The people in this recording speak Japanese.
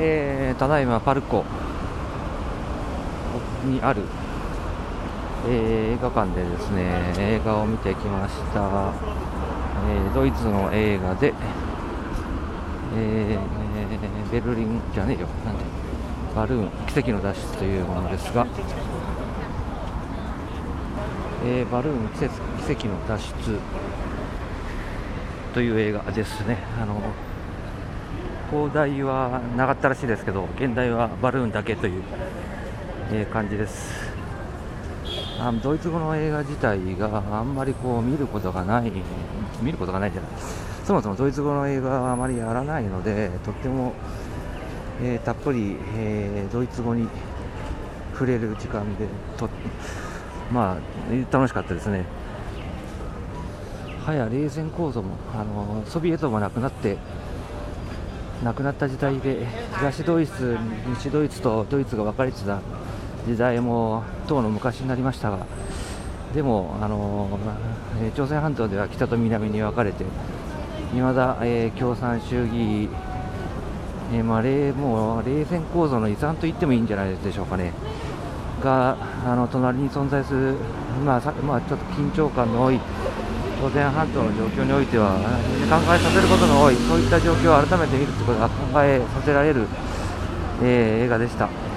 えー、ただいまパルコにある、えー、映画館でですね映画を見てきました、えー、ドイツの映画で、えー、ベルリンじゃねえよ。なんでバルーン。奇跡の脱出というものですが、えー、バルーン奇跡の脱出という映画ですね。あの放題はなかったらしいですけど現代はバルーンだけという、えー、感じです。あドイツ語の映画自体があんまりこう見ることがない見ることがないじゃない。そもそもドイツ語の映画はあまりやらないのでとっても、えー、たっぷり、えー、ドイツ語に触れる時間でとまあ楽しかったですね。はや冷戦構造もあのソビエトもなくなって亡くなった時代で東ドイツ、西ドイツとドイツが分かれてた時代もとうの昔になりましたがでも、あの朝鮮半島では北と南に分かれていまだ、えー、共産主義、えー、まあ、もう冷戦構造の遺産と言ってもいいんじゃないでしょうかね。があの隣に存在する、まあまあ、ちょっと緊張感の多い朝鮮半島の状況においては考えさせることの多いそういった状況を改めて見るということが考えさせられる、えー、映画でした。